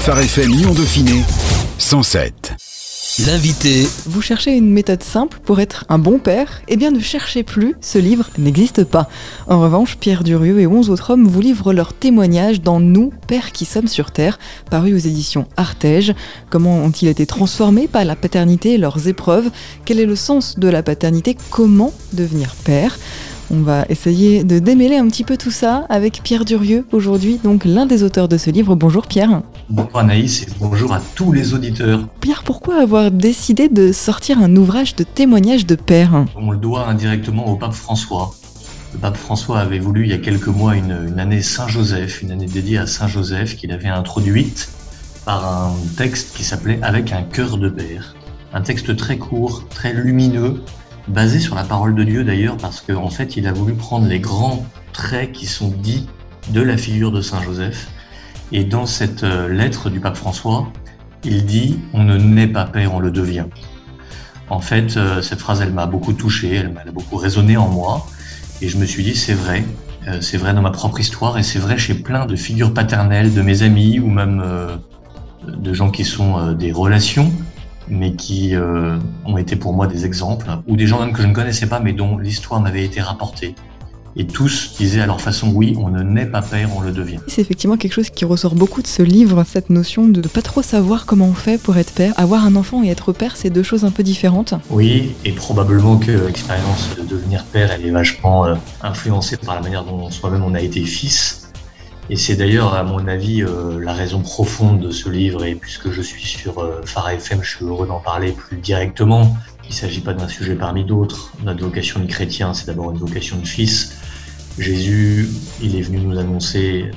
Phare FM Lyon Dauphiné 107. L'invité. Vous cherchez une méthode simple pour être un bon père? Eh bien ne cherchez plus, ce livre n'existe pas. En revanche, Pierre Durieux et 11 autres hommes vous livrent leur témoignage dans Nous, pères qui sommes sur Terre, paru aux éditions Artege. Comment ont-ils été transformés? Par la paternité et leurs épreuves Quel est le sens de la paternité? Comment devenir père? On va essayer de démêler un petit peu tout ça avec Pierre Durieux aujourd'hui, donc l'un des auteurs de ce livre. Bonjour Pierre. Bonjour Anaïs et bonjour à tous les auditeurs. Pierre, pourquoi avoir décidé de sortir un ouvrage de témoignage de père? On le doit indirectement au pape François. Le pape François avait voulu il y a quelques mois une, une année Saint-Joseph, une année dédiée à Saint-Joseph qu'il avait introduite par un texte qui s'appelait Avec un cœur de père. Un texte très court, très lumineux, basé sur la parole de Dieu d'ailleurs, parce qu'en en fait, il a voulu prendre les grands traits qui sont dits de la figure de Saint Joseph. Et dans cette euh, lettre du pape François, il dit On ne naît pas père, on le devient. En fait, euh, cette phrase, elle m'a beaucoup touché, elle m'a beaucoup résonné en moi. Et je me suis dit C'est vrai, euh, c'est vrai dans ma propre histoire, et c'est vrai chez plein de figures paternelles, de mes amis, ou même de gens qui sont des relations mais qui euh, ont été pour moi des exemples, ou des gens même que je ne connaissais pas, mais dont l'histoire m'avait été rapportée. Et tous disaient à leur façon, oui, on ne naît pas père, on le devient. C'est effectivement quelque chose qui ressort beaucoup de ce livre, cette notion de ne pas trop savoir comment on fait pour être père. Avoir un enfant et être père, c'est deux choses un peu différentes. Oui, et probablement que l'expérience de devenir père, elle est vachement euh, influencée par la manière dont soi-même on a été fils. Et c'est d'ailleurs, à mon avis, euh, la raison profonde de ce livre. Et puisque je suis sur euh, FM, je suis heureux d'en parler plus directement. Il ne s'agit pas d'un sujet parmi d'autres. Notre vocation de chrétien, c'est d'abord une vocation de fils. Jésus, il est venu nous annoncer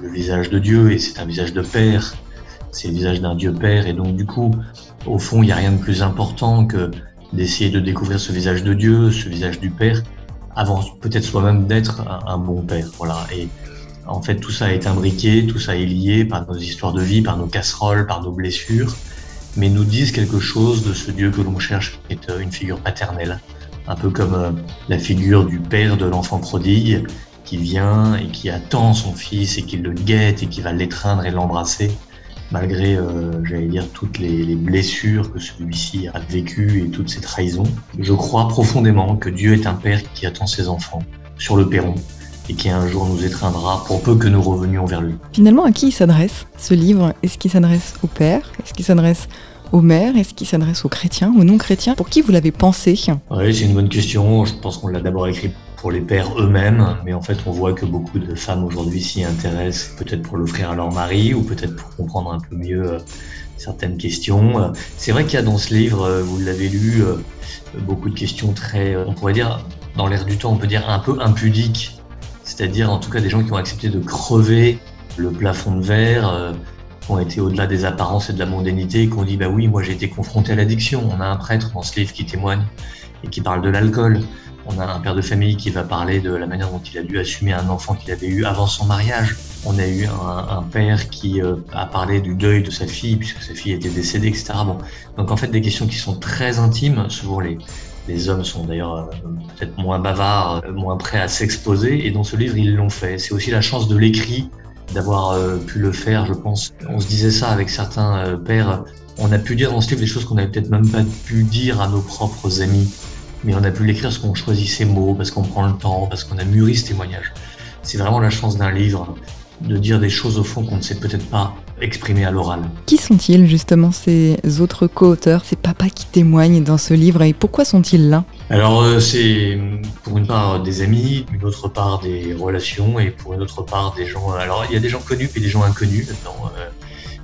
le visage de Dieu et c'est un visage de Père. C'est le visage d'un Dieu Père. Et donc, du coup, au fond, il n'y a rien de plus important que d'essayer de découvrir ce visage de Dieu, ce visage du Père, avant peut-être soi-même d'être un, un, bon Père. Voilà. Et en fait, tout ça est imbriqué, tout ça est lié par nos histoires de vie, par nos casseroles, par nos blessures, mais nous disent quelque chose de ce Dieu que l'on cherche, qui est euh, une figure paternelle, un peu comme euh, la figure du père de l'enfant prodigue, qui vient et qui attend son fils et qui le guette et qui va l'étreindre et l'embrasser, malgré, euh, j'allais dire, toutes les, les blessures que celui-ci a vécues et toutes ses trahisons. Je crois profondément que Dieu est un père qui attend ses enfants sur le perron et qui un jour nous étreindra pour peu que nous revenions vers lui. Finalement, à qui il s'adresse ce livre? Est-ce qu'il s'adresse au père? Est-ce qu'il s'adresse aux mères? Est-ce qu'il s'adresse aux chrétiens, aux non-chrétiens? Pour qui vous l'avez pensé? Oui, c'est une bonne question. Je pense qu'on l'a d'abord écrit pour les pères eux-mêmes, mais en fait, on voit que beaucoup de femmes aujourd'hui s'y intéressent, peut-être pour l'offrir à leur mari ou peut-être pour comprendre un peu mieux euh, certaines questions. C'est vrai qu'il y a dans ce livre, euh, vous l'avez lu, euh, beaucoup de questions très, on pourrait dire, dans l'air du temps, on peut dire un peu impudiques c'est-à-dire en tout cas des gens qui ont accepté de crever le plafond de verre, euh, qui ont été au-delà des apparences et de la mondanité, qui ont dit bah oui, moi j'ai été confronté à l'addiction. On a un prêtre dans ce livre qui témoigne et qui parle de l'alcool. On a un père de famille qui va parler de la manière dont il a dû assumer un enfant qu'il avait eu avant son mariage. On a eu un, père qui euh, a parlé du deuil de sa fille puisque sa fille était décédée, etc. Bon, donc en fait des questions qui sont très intimes. Souvent les les hommes sont d'ailleurs euh, peut-être moins bavards, euh, moins prêts à s'exposer, et dans ce livre, ils l'ont fait. C'est aussi la chance de l'écrit, d'avoir pu le faire, je pense. On se disait ça avec certains pères. On a pu dire dans ce livre des choses qu'on n'avait peut-être même pas pu dire à nos propres amis, mais on a pu l'écrire parce qu'on choisit ses mots, parce qu'on prend le temps, parce qu'on a mûri ce témoignage. C'est vraiment la chance d'un livre de dire des choses au fond qu'on ne sait peut-être pas exprimer à l'oral. Qui sont-ils justement ces autres co-auteurs, ces papas qui témoignent dans ce livre et pourquoi sont-ils là? Alors euh, c'est pour une part des amis, une autre part des relations et pour une autre part des gens. Alors il y a des gens connus et des gens inconnus dedans. Euh,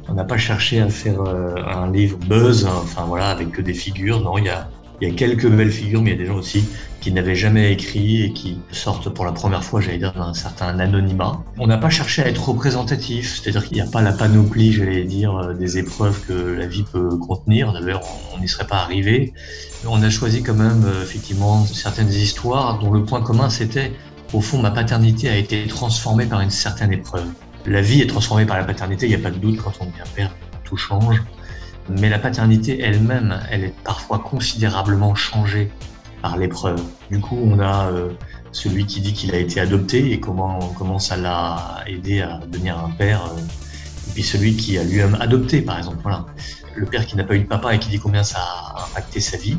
on n'a pas cherché à faire euh, un livre buzz, hein, enfin voilà, avec que des figures. Non, il y a il y a quelques belles figures, mais il y a des gens aussi qui n'avaient jamais écrit et qui sortent pour la première fois, j'allais dire, d'un certain anonymat. On n'a pas cherché à être représentatif, c'est-à-dire qu'il n'y a pas la panoplie, j'allais dire, euh, des épreuves que la vie peut contenir. D'ailleurs, on n'y serait pas arrivé. On a choisi quand même, euh, effectivement, certaines histoires dont le point commun, c'était, au fond, ma paternité a été transformée par une certaine épreuve. La vie est transformée par la paternité, il n'y a pas de doute, quand on devient père, tout change mais la paternité elle-même, elle est parfois considérablement changée par l'épreuve. Du coup, on a euh, celui qui dit qu'il a été adopté et comment, comment ça l'a aidé à devenir un père. Euh, et puis celui qui a lui-même adopté, par exemple. Voilà. Le père qui n'a pas eu de papa et qui dit combien ça a impacté sa vie.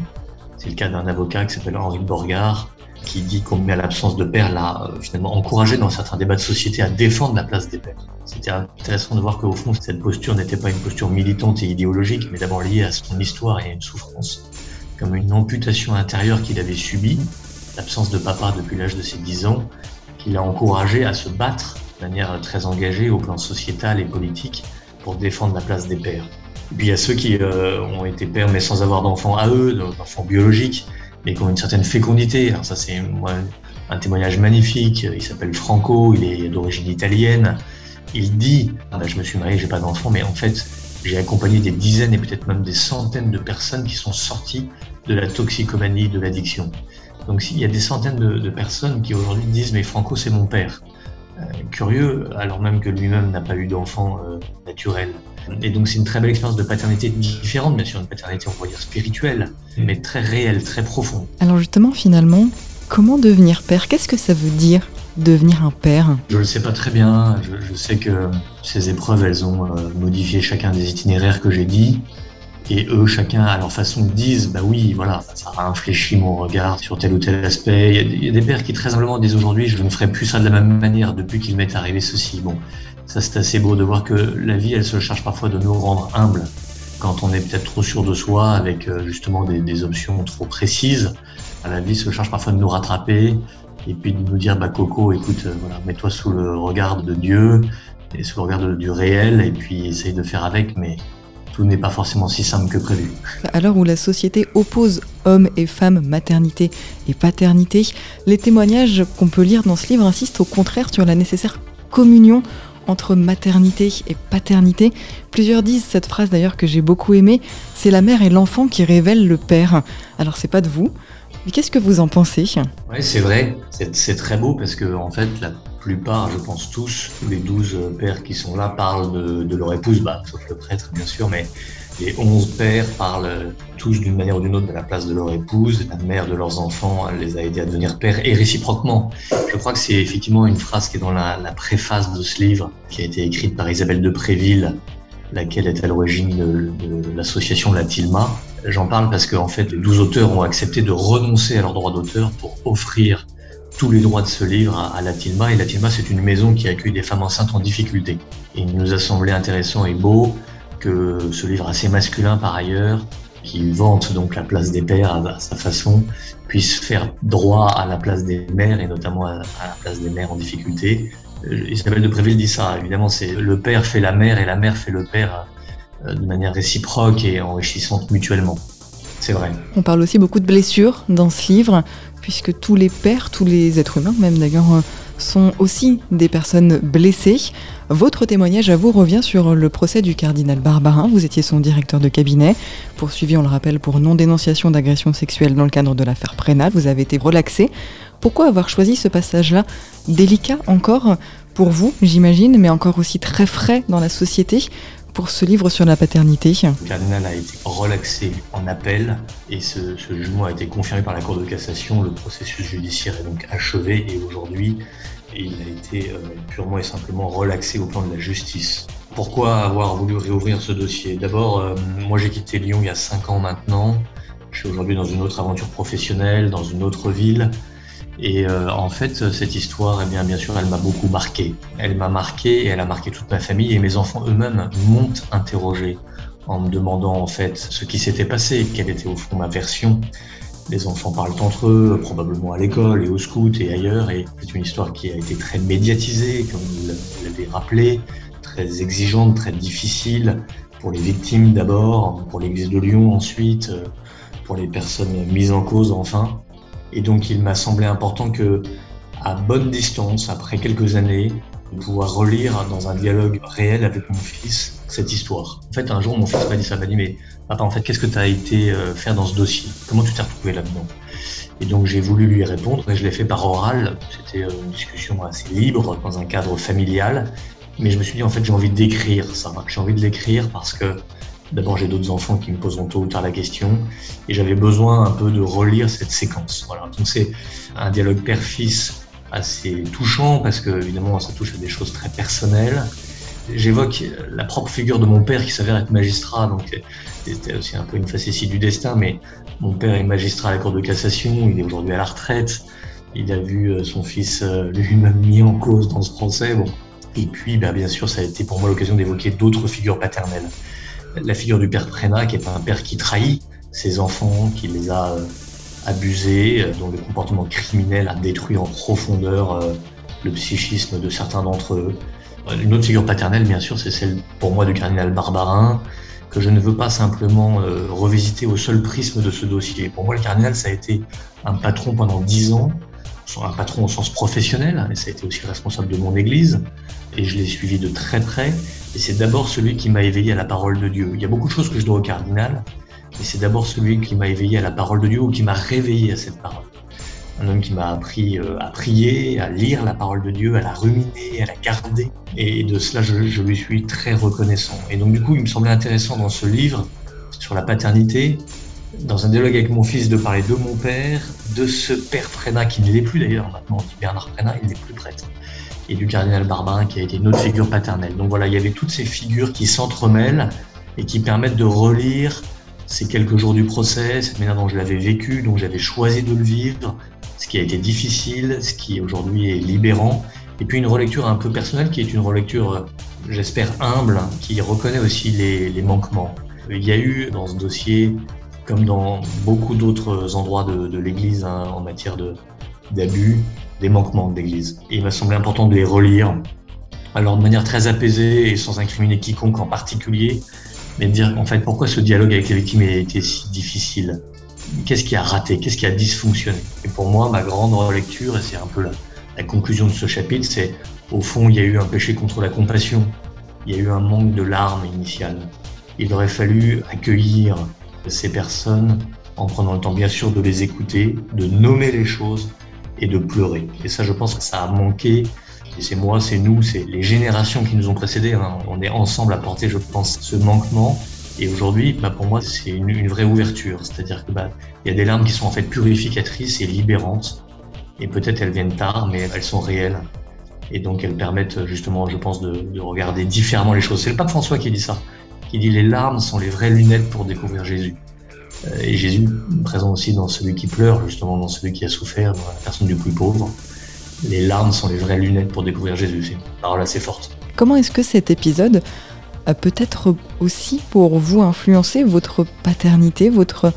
C'est le cas d'un avocat qui s'appelle Henri Borgard, qui dit combien l'absence de père l'a euh, finalement encouragé dans certains débats de société à défendre la place des pères. C'était intéressant de voir qu'au fond, cette posture n'était pas une posture militante et idéologique, mais d'abord liée à son histoire et à une souffrance, comme une amputation intérieure qu'il avait subie, l'absence de papa depuis l'âge de ses 10 ans, qui l'a encouragé à se battre de manière très engagée au plan sociétal et politique pour défendre la place des pères. Et puis il y a ceux qui euh, ont été pères mais sans avoir d'enfants à eux, d'enfants biologiques, mais qui ont une certaine fécondité. Alors ça c'est un témoignage magnifique. Il s'appelle Franco, il est d'origine italienne. Il dit ah ben, je me suis marié, j'ai pas d'enfants, mais en fait j'ai accompagné des dizaines et peut-être même des centaines de personnes qui sont sorties de la toxicomanie, de l'addiction. Donc il y a des centaines de, personnes qui aujourd'hui disent mais Franco c'est mon père. Euh, curieux, alors même que lui-même n'a pas eu d'enfant euh, naturel. Et donc c'est une très belle expérience de paternité différente, bien sûr, une paternité on pourrait dire spirituelle, mais très réelle, très profonde. Alors justement, finalement, comment devenir père? Qu'est-ce que ça veut dire devenir un père? Je ne le sais pas très bien. Je, sais que ces épreuves, elles ont euh, modifié chacun des itinéraires que j'ai dit. Et eux, chacun à leur façon, disent Bah oui, voilà, ça a mon regard sur tel ou tel aspect. Il y a, des pères qui, très humblement, disent aujourd'hui Je ne ferai plus ça de la même manière depuis qu'il m'est arrivé ceci. Bon, ça, c'est assez beau de voir que la vie, elle se charge parfois de nous rendre humbles quand on est peut-être trop sûr de soi avec euh, justement des, options trop précises. La vie se charge parfois de nous rattraper et puis de nous dire bah Coco, écoute, euh, voilà, mets-toi sous le regard de Dieu et sous le regard du réel et puis essaye de faire avec, mais tout n'est pas forcément si simple que prévu. À l'heure où la société oppose hommes et femmes, maternité et paternité, les témoignages qu'on peut lire dans ce livre insistent au contraire sur la nécessaire communion entre maternité et paternité. Plusieurs disent cette phrase d'ailleurs que j'ai beaucoup aimée, c'est la mère et l'enfant qui révèlent le père. Alors c'est pas de vous, mais qu'est-ce que vous en pensez? Oui, c'est vrai, c'est très beau parce que en fait la plupart, je pense tous, tous les douze pères qui sont là parlent de, de leur épouse, bah, sauf le prêtre bien sûr, mais les onze pères parlent tous d'une manière ou d'une autre de la place de leur épouse, la mère de leurs enfants les a aidés à devenir pères, et réciproquement. Je crois que c'est effectivement une phrase qui est dans la, préface de ce livre, qui a été écrite par Isabelle de Préville, laquelle est à l'origine de, l'association La Tilma. J'en parle parce qu'en fait, les douze auteurs ont accepté de renoncer à leurs droits d'auteur pour offrir tous les droits de ce livre à, à La Tilma. Et La Tilma, c'est une maison qui accueille des femmes enceintes en difficulté. Il nous a semblé intéressant et beau que ce livre assez masculin par ailleurs, qui vante donc la place des pères à, sa façon, puisse faire droit à la place des mères et notamment à, la place des mères en difficulté. Euh, Isabelle de Préville dit ça, évidemment, c'est le père fait la mère et la mère fait le père euh, de manière réciproque et enrichissante mutuellement. On parle aussi beaucoup de blessures dans ce livre, puisque tous les pères, tous les êtres humains même d'ailleurs, euh, sont aussi des personnes blessées. Votre témoignage à vous revient sur le procès du cardinal Barbarin. Vous étiez son directeur de cabinet, poursuivi, on le rappelle, pour non-dénonciation d'agression sexuelle dans le cadre de l'affaire Prénat. Vous avez été relaxé. Pourquoi avoir choisi ce passage-là Délicat encore pour vous, j'imagine, mais encore aussi très frais dans la société pour ce livre sur la paternité Le cardinal a été relaxé en appel et ce, jugement a été confirmé par la Cour de cassation. Le processus judiciaire est donc achevé et aujourd'hui, il a été euh, purement et simplement relaxé au plan de la justice. Pourquoi avoir voulu réouvrir ce dossier? D'abord, euh, moi j'ai quitté Lyon il y a 5 ans maintenant. Je suis aujourd'hui dans une autre aventure professionnelle, dans une autre ville. Et euh, en fait, cette histoire, eh bien, bien sûr, elle m'a beaucoup marqué. Elle m'a marqué et elle a marqué toute ma famille et mes enfants eux-mêmes m'ont interrogé en me demandant en fait ce qui s'était passé, quelle était au fond ma version. Les enfants parlent entre eux, probablement à l'école et au scout et ailleurs, et c'est une histoire qui a été très médiatisée, comme vous l'avez rappelé, très exigeante, très difficile pour les victimes d'abord, pour l'Église de Lyon ensuite, pour les personnes mises en cause enfin. Et donc il m'a semblé important que, à bonne distance, après quelques années, de pouvoir relire dans un dialogue réel avec mon fils cette histoire. En fait, un jour, mon fils m'a dit ça, m'a dit, mais papa, en fait, qu'est-ce que tu as été euh, faire dans ce dossier? Comment tu t'es retrouvé là-dedans? Et donc, j'ai voulu lui répondre et je l'ai fait par oral. C'était euh, une discussion assez libre, dans un cadre familial. Mais je me suis dit, en fait, j'ai envie d'écrire ça. J'ai envie de l'écrire parce que D'abord, j'ai d'autres enfants qui me poseront tôt ou tard la question, et j'avais besoin un peu de relire cette séquence. Voilà. Donc c'est un dialogue père-fils assez touchant parce que évidemment ça touche à des choses très personnelles, j'évoque la propre figure de mon père qui s'avère être magistrat, donc c'était aussi un peu une facétie du destin, mais mon père est magistrat à la Cour de cassation, il est aujourd'hui à la retraite, il a vu euh, son fils euh, lui-même mis en cause dans ce procès. Et puis, bah, bien sûr, ça a été pour moi l'occasion d'évoquer d'autres figures paternelles. La figure du père Prénat, qui est un père qui trahit ses enfants, qui les a euh, abusés, dont le comportement criminel a détruit en profondeur le psychisme de certains d'entre eux. Une autre figure paternelle, bien sûr, c'est celle pour moi du cardinal Barbarin, que je ne veux pas simplement revisiter au seul prisme de ce dossier. Pour moi, le cardinal, ça a été un patron pendant dix ans, un patron au sens professionnel, et ça a été aussi responsable de mon église, et je l'ai suivi de très près. Et c'est d'abord celui qui m'a éveillé à la parole de Dieu. Il y a beaucoup de choses que je dois au cardinal, mais c'est d'abord celui qui m'a éveillé à la parole de Dieu ou qui m'a réveillé à cette parole. Un homme qui m'a appris euh, à prier, à lire la parole de Dieu, à la ruminer, à la garder. Et de cela, je, lui suis très reconnaissant. Et donc, du coup, il me semblait intéressant dans ce livre sur la paternité dans un dialogue avec mon fils, de parler de mon père, de ce père Prénat, qui ne l'est plus d'ailleurs, maintenant Bernard Prénat, il n'est plus prêtre, et du cardinal Barbarin, qui a été une autre figure paternelle. Donc voilà, il y avait toutes ces figures qui s'entremêlent et qui permettent de relire ces quelques jours du procès, cette manière dont je l'avais vécu, dont j'avais choisi de le vivre, ce qui a été difficile, ce qui aujourd'hui est libérant, et puis une relecture un peu personnelle qui est une relecture, j'espère, humble, qui reconnaît aussi les, les manquements. Il y a eu dans ce dossier comme dans beaucoup d'autres endroits de, l'Église hein, en matière d'abus, des manquements de l'Église. Il m'a semblé important de les relire, alors de manière très apaisée et sans incriminer quiconque en particulier, mais de dire en fait pourquoi ce dialogue avec les victimes a été si difficile? Qu'est-ce qui a raté? Qu'est-ce qui a dysfonctionné? Et pour moi, ma grande relecture, et c'est un peu la, la conclusion de ce chapitre, c'est au fond, il y a eu un péché contre la compassion. Il y a eu un manque de larmes initiales. Il aurait fallu accueillir ces personnes en prenant le temps bien sûr de les écouter, de nommer les choses et de pleurer. Et ça, je pense que ça a manqué. Et c'est moi, c'est nous, c'est les générations qui nous ont précédés. Hein. On est ensemble à porter, je pense, ce manquement. Et aujourd'hui, bah, pour moi, c'est une, vraie ouverture. C'est-à-dire que bah, y a des larmes qui sont en fait purificatrices et libérantes. Et peut-être elles viennent tard, mais elles sont réelles. Et donc elles permettent justement, je pense, de regarder différemment les choses. C'est le pape François qui dit ça qui dit les larmes sont les vraies lunettes pour découvrir Jésus. Euh, et Jésus présent aussi dans celui qui pleure, justement dans celui qui a souffert, dans la personne du plus pauvre. Les larmes sont les vraies lunettes pour découvrir Jésus. C'est une parole assez forte. Comment est-ce que cet épisode a peut-être aussi pour vous influencé votre paternité, votre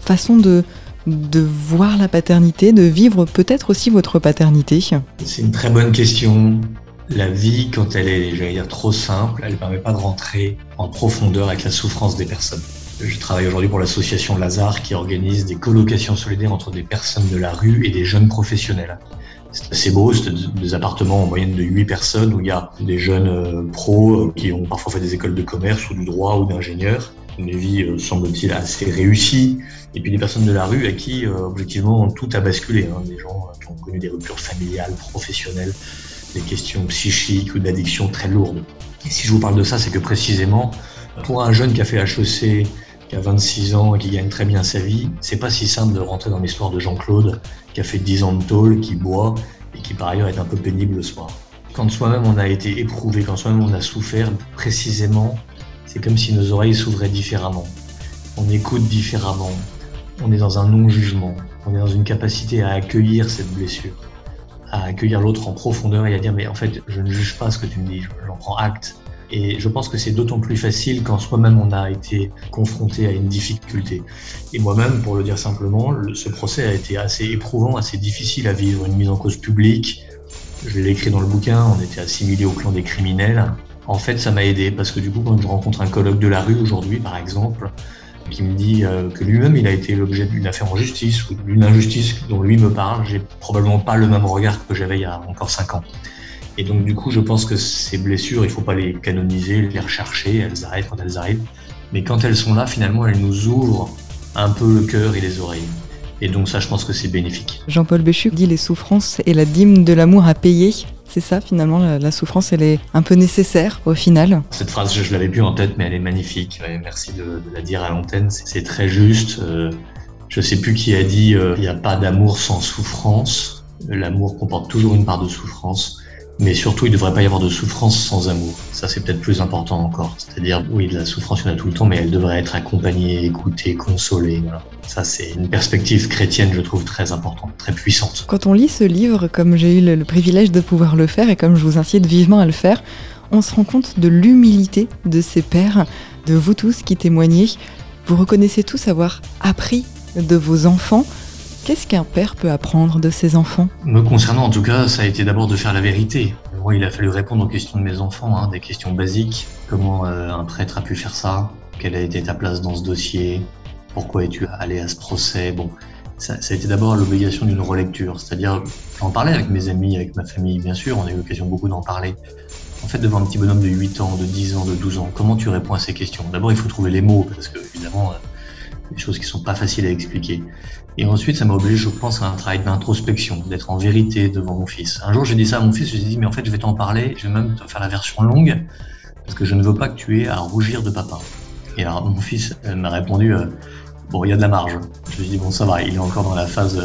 façon de, de voir la paternité, de vivre peut-être aussi votre paternité? C'est une très bonne question la vie, quand elle est, j'allais dire, trop simple, elle ne permet pas de rentrer en profondeur avec la souffrance des personnes. Je travaille aujourd'hui pour l'association Lazare qui organise des colocations solidaires entre des personnes de la rue et des jeunes professionnels. C'est assez beau, c'est des appartements en moyenne de 8 personnes où il y a des jeunes euh, pros euh, qui ont parfois fait des écoles de commerce ou du droit ou d'ingénieur. Une vie, euh, semble-t-il, assez réussie. Et puis des personnes de la rue à qui, objectivement, tout a basculé. Hein. Des gens qui ont connu des ruptures familiales, professionnelles, des questions psychiques ou d'addiction très lourdes. Et si je vous parle de ça, c'est que précisément, pour un jeune qui a fait HEC, qui a 26 ans et qui gagne très bien sa vie, c'est pas si simple de rentrer dans l'histoire de Jean-Claude, qui a fait 10 ans de tôle, qui boit et qui par ailleurs est un peu pénible le soir. Quand soi-même on a été éprouvé, quand soi-même on a souffert, précisément, c'est comme si nos oreilles s'ouvraient différemment. On écoute différemment. On est dans un non-jugement. On est dans une capacité à accueillir cette blessure à accueillir l'autre en profondeur et à dire mais en fait je ne juge pas ce que tu me dis, j'en prends acte. Et je pense que c'est d'autant plus facile quand soi-même on a été confronté à une difficulté. Et moi-même, pour le dire simplement, ce procès a été assez éprouvant, assez difficile à vivre. Une mise en cause publique, je l'ai écrit dans le bouquin, on était assimilés au clan des criminels. En fait, ça m'a aidé parce que du coup, quand je rencontre un colloque de la rue aujourd'hui, par exemple, qui me dit euh, que lui-même il a été l'objet d'une affaire en justice ou d'une injustice dont lui me parle, j'ai probablement pas le même regard que j'avais il y a encore cinq ans. Et donc du coup, je pense que ces blessures, il faut pas les canoniser, les rechercher, elles arrivent quand elles arrivent. Mais quand elles sont là, finalement, elles nous ouvrent un peu le cœur et les oreilles. Et donc ça, je pense que c'est bénéfique. Jean-Paul Béchu dit les souffrances et la dîme de l'amour à payer. C'est ça, finalement, la, souffrance, elle est un peu nécessaire au final. Cette phrase, je, ne l'avais plus en tête, mais elle est magnifique. merci de, la dire à l'antenne. C'est très juste. Euh, je sais plus qui a dit euh, il n'y a pas d'amour sans souffrance. L'amour comporte toujours une part de souffrance. Mais surtout, il ne devrait pas y avoir de souffrance sans amour. Ça, c'est peut-être plus important encore. C'est-à-dire, oui, de la souffrance, il y en a tout le temps, mais elle devrait être accompagnée, écoutée, consolée. Ça, c'est une perspective chrétienne, je trouve, très importante, très puissante. Quand on lit ce livre, comme j'ai eu le privilège de pouvoir le faire et comme je vous incite vivement à le faire, on se rend compte de l'humilité de ces pères, de vous tous qui témoignez. Vous reconnaissez tous avoir appris de vos enfants Qu'est-ce qu'un père peut apprendre de ses enfants? Me concernant, en tout cas, ça a été d'abord de faire la vérité. Moi, il a fallu répondre aux questions de mes enfants, hein, des questions basiques. Comment euh, un prêtre a pu faire ça? Quelle a été ta place dans ce dossier? Pourquoi es-tu allé à ce procès? Bon, ça, a été d'abord l'obligation d'une relecture. C'est-à-dire, j'en parlais avec mes amis, avec ma famille, bien sûr, on a eu l'occasion beaucoup d'en parler. En fait, devant un petit bonhomme de 8 ans, de 10 ans, de 12 ans, comment tu réponds à ces questions? D'abord, il faut trouver les mots, parce que, évidemment, euh, des choses qui sont pas faciles à expliquer. Et ensuite, ça m'a obligé, je pense, à un travail d'introspection, d'être en vérité devant mon fils. Un jour, j'ai dit ça à mon fils, je lui ai dit, mais en fait, je vais t'en parler, je vais même te faire la version longue, parce que je ne veux pas que tu aies à rougir de papa. Et alors, mon fils m'a répondu, euh, bon, il y a de la marge. Je lui ai dit, bon, ça va, il est encore dans la phase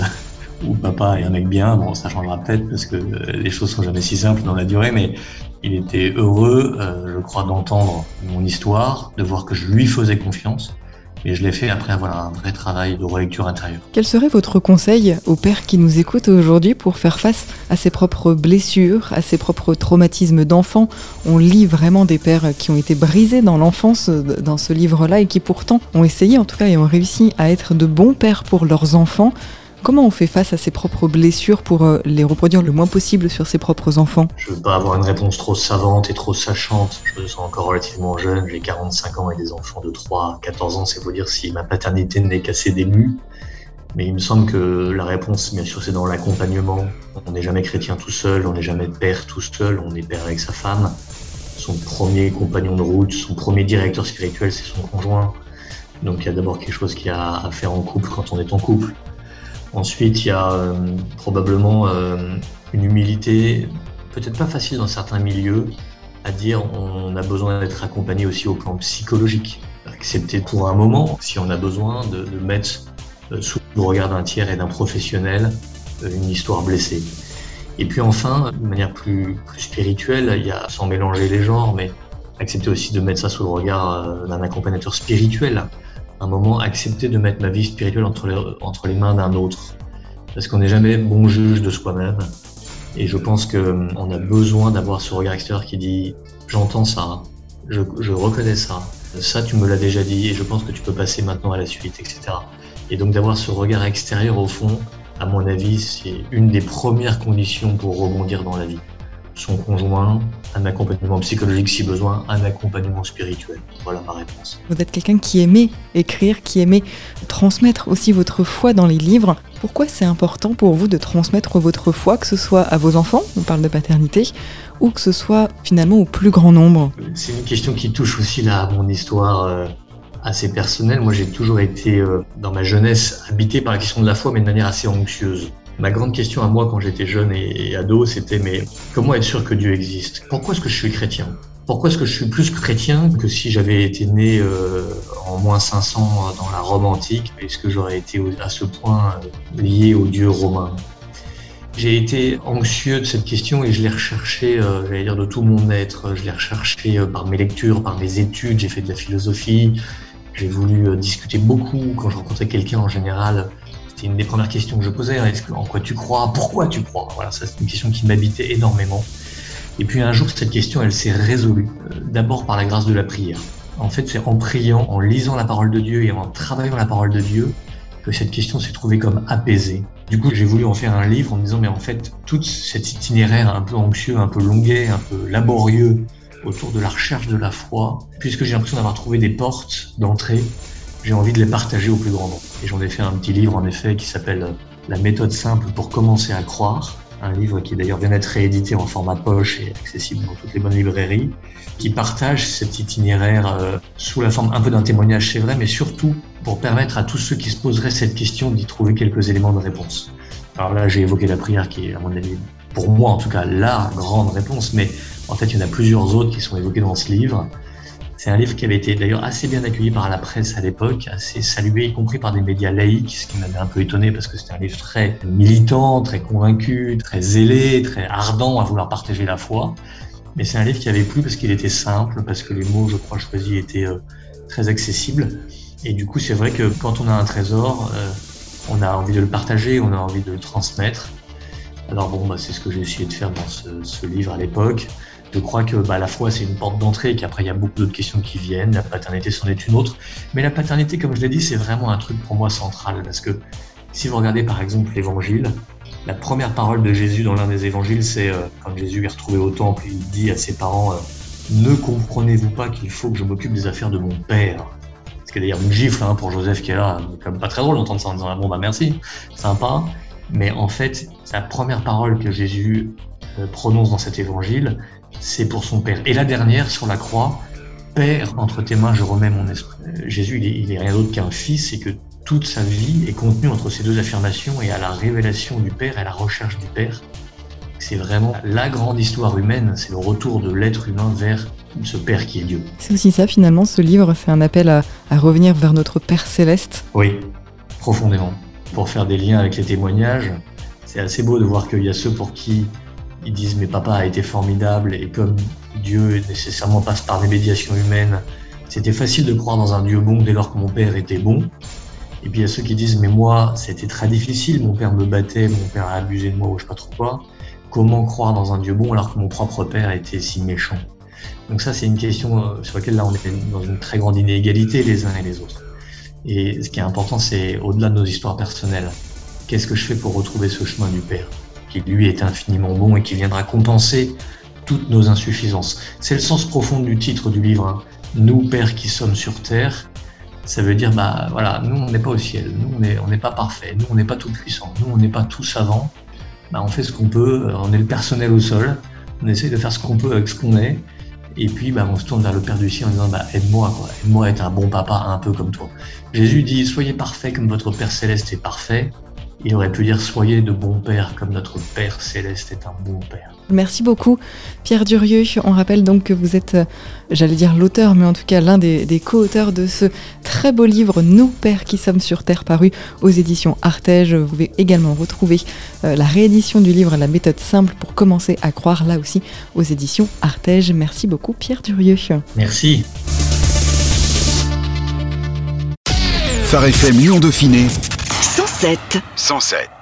où papa est un mec bien, bon, ça changera peut-être, parce que euh, les choses sont jamais si simples dans la durée, mais il était heureux, euh, je crois, d'entendre mon histoire, de voir que je lui faisais confiance et je l'ai fait après avoir un vrai travail de relecture intérieure. Quel serait votre conseil aux pères qui nous écoutent aujourd'hui pour faire face à ses propres blessures, à ses propres traumatismes d'enfant? On lit vraiment des pères qui ont été brisés dans l'enfance dans ce livre-là et qui pourtant ont essayé en tout cas et ont réussi à être de bons pères pour leurs enfants. Comment on fait face à ses propres blessures pour euh, les reproduire le moins possible sur ses propres enfants? Je ne veux pas avoir une réponse trop savante et trop sachante. Je me sens encore relativement jeune, j'ai 45 ans et des enfants de 3 14 ans, c'est pour dire si ma paternité n'est qu'assez d'ému. Mais il me semble que la réponse, bien sûr, c'est dans l'accompagnement. On n'est jamais chrétien tout seul, on n'est jamais père tout seul, on est père avec sa femme. Son premier compagnon de route, son premier directeur spirituel, c'est son conjoint. Donc il y a d'abord quelque chose qu'il y a à faire en couple quand on est en couple. Ensuite, il y a euh, probablement euh, une humilité, peut-être pas facile dans certains milieux, à dire on a besoin d'être accompagné aussi au plan psychologique. Accepter pour un moment, si on a besoin, de, mettre euh, sous le regard d'un tiers et d'un professionnel une histoire blessée. Et puis enfin, de manière plus, plus, spirituelle, il y a, sans mélanger les genres, mais accepter aussi de mettre ça sous le regard d'un accompagnateur spirituel un moment accepter de mettre ma vie spirituelle entre les, mains d'un autre. Parce qu'on n'est jamais bon juge de soi-même. Et je pense qu'on a besoin d'avoir ce regard extérieur qui dit j'entends ça, je, reconnais ça, ça tu me l'as déjà dit et je pense que tu peux passer maintenant à la suite, etc. Et donc d'avoir ce regard extérieur au fond, à mon avis, c'est une des premières conditions pour rebondir dans la vie son conjoint, un accompagnement psychologique si besoin, un accompagnement spirituel. Voilà ma réponse. Vous êtes quelqu'un qui aimait écrire, qui aimait transmettre aussi votre foi dans les livres. Pourquoi c'est important pour vous de transmettre votre foi, que ce soit à vos enfants, on parle de paternité, ou que ce soit finalement au plus grand nombre? C'est une question qui touche aussi là, mon histoire. Euh, assez personnelle. Moi, j'ai toujours été, euh, dans ma jeunesse, habité par la question de la foi, mais de manière assez anxieuse. Ma grande question à moi quand j'étais jeune et, ado, c'était mais comment être sûr que Dieu existe? Pourquoi est-ce que je suis chrétien? Pourquoi est-ce que je suis plus chrétien que si j'avais été né euh, en moins 500 dans la Rome antique? Est-ce que j'aurais été à ce point euh, lié au dieu romain? J'ai été anxieux de cette question et je l'ai recherché, euh, j'allais dire, de tout mon être. Je l'ai recherché par mes lectures, par mes études. J'ai fait de la philosophie. J'ai voulu discuter beaucoup. Quand je rencontrais quelqu'un en général, c'est une des premières questions que je posais. Hein. Est-ce en quoi tu crois Pourquoi tu crois? Voilà, ça c'est une question qui m'habitait énormément. Et puis un jour, cette question, elle s'est résolue. Euh, d'abord par la grâce de la prière. En fait, c'est en priant, en lisant la parole de Dieu et en travaillant la parole de Dieu que cette question s'est trouvée comme apaisée. Du coup, j'ai voulu en faire un livre en me disant, mais en fait, tout cet itinéraire un peu anxieux, un peu longuet, un peu laborieux autour de la recherche de la foi, puisque j'ai l'impression d'avoir trouvé des portes d'entrée j'ai envie de les partager au plus grand nombre. Et j'en ai fait un petit livre en effet qui s'appelle La méthode simple pour commencer à croire, un livre qui d'ailleurs vient d'être réédité en format poche et accessible dans toutes les bonnes librairies, qui partage cet itinéraire euh, sous la forme un peu d'un témoignage, c'est vrai, mais surtout pour permettre à tous ceux qui se poseraient cette question d'y trouver quelques éléments de réponse. Alors là, j'ai évoqué la prière qui est, à mon avis, pour moi en tout cas, la grande réponse, mais en fait, il y en a plusieurs autres qui sont évoquées dans ce livre C'est un livre qui avait été d'ailleurs assez bien accueilli par la presse à l'époque, assez salué, y compris par des médias laïcs, ce qui m'avait un peu étonné parce que c'était un livre très militant, très convaincu, très zélé, très ardent à vouloir partager la foi. Mais c'est un livre qui avait plu parce qu'il était simple, parce que les mots, je crois, choisis étaient euh, très accessibles. Et du coup, c'est vrai que quand on a un trésor, euh, on a envie de le partager, on a envie de le transmettre. Alors bon, bah, c'est ce que j'ai essayé de faire dans ce, ce livre à l'époque. Je crois que bah, la foi, c'est une porte d'entrée et qu'après, il y a beaucoup d'autres questions qui viennent. La paternité, c'en est une autre. Mais la paternité, comme je l'ai dit, c'est vraiment un truc pour moi central. Parce que si vous regardez par exemple l'évangile, la première parole de Jésus dans l'un des évangiles, c'est euh, quand Jésus est retrouvé au temple, il dit à ses parents euh, Ne comprenez-vous pas qu'il faut que je m'occupe des affaires de mon père? Ce qui est d'ailleurs une gifle hein, pour Joseph qui est là. Pas très drôle d'entendre ça en disant ah, Bon, bah merci, sympa. Mais en fait, la première parole que Jésus euh, prononce dans cet évangile, c'est pour son Père. Et la dernière, sur la croix, Père, entre tes mains, je remets mon esprit. Euh, Jésus, il est, rien d'autre qu'un fils et que toute sa vie est contenue entre ces deux affirmations et à la révélation du Père, à la recherche du Père. C'est vraiment la grande histoire humaine, c'est le retour de l'être humain vers ce Père qui est Dieu. C'est aussi ça finalement, ce livre, c'est un appel à, à revenir vers notre Père céleste. Oui, profondément. Pour faire des liens avec les témoignages, c'est assez beau de voir qu'il y a ceux pour qui ils disent mais papa a été formidable et comme Dieu nécessairement passe par des médiations humaines, c'était facile de croire dans un Dieu bon dès lors que mon père était bon. Et puis il y a ceux qui disent mais moi c'était très difficile, mon père me battait, mon père a abusé de moi ou je sais pas trop quoi. Comment croire dans un Dieu bon alors que mon propre père était si méchant? Donc ça c'est une question euh, sur laquelle là on est dans une très grande inégalité les uns et les autres. Et ce qui est important c'est au-delà de nos histoires personnelles, qu'est-ce que je fais pour retrouver ce chemin du Père? Qui lui est infiniment bon et qui viendra compenser toutes nos insuffisances. C'est le sens profond du titre du livre. Hein. Nous, Pères qui sommes sur terre, ça veut dire, bah voilà, nous, on n'est pas au ciel, nous, on n'est pas parfait, nous, on n'est pas tout puissant, nous, on n'est pas tout savant. Bah, on fait ce qu'on peut, euh, on est le personnel au sol, on essaie de faire ce qu'on peut avec ce qu'on est, et puis bah, on se tourne vers le Père du ciel en disant, bah, aide-moi, aide-moi à être un bon papa un peu comme toi. Jésus dit, soyez parfait comme votre Père céleste est parfait. Il aurait pu dire Soyez de bons pères comme notre Père céleste est un bon Père. Merci beaucoup, Pierre Durieux. On rappelle donc que vous êtes, euh, j'allais dire l'auteur, mais en tout cas l'un des, des co-auteurs de ce très beau livre Nous, Pères qui sommes sur Terre, paru aux éditions Artege. Vous pouvez également retrouver euh, la réédition du livre La méthode simple pour commencer à croire, là aussi, aux éditions Artege. Merci beaucoup, Pierre Durieux. Merci. Phare FM Lyon Dauphiné 107. 107.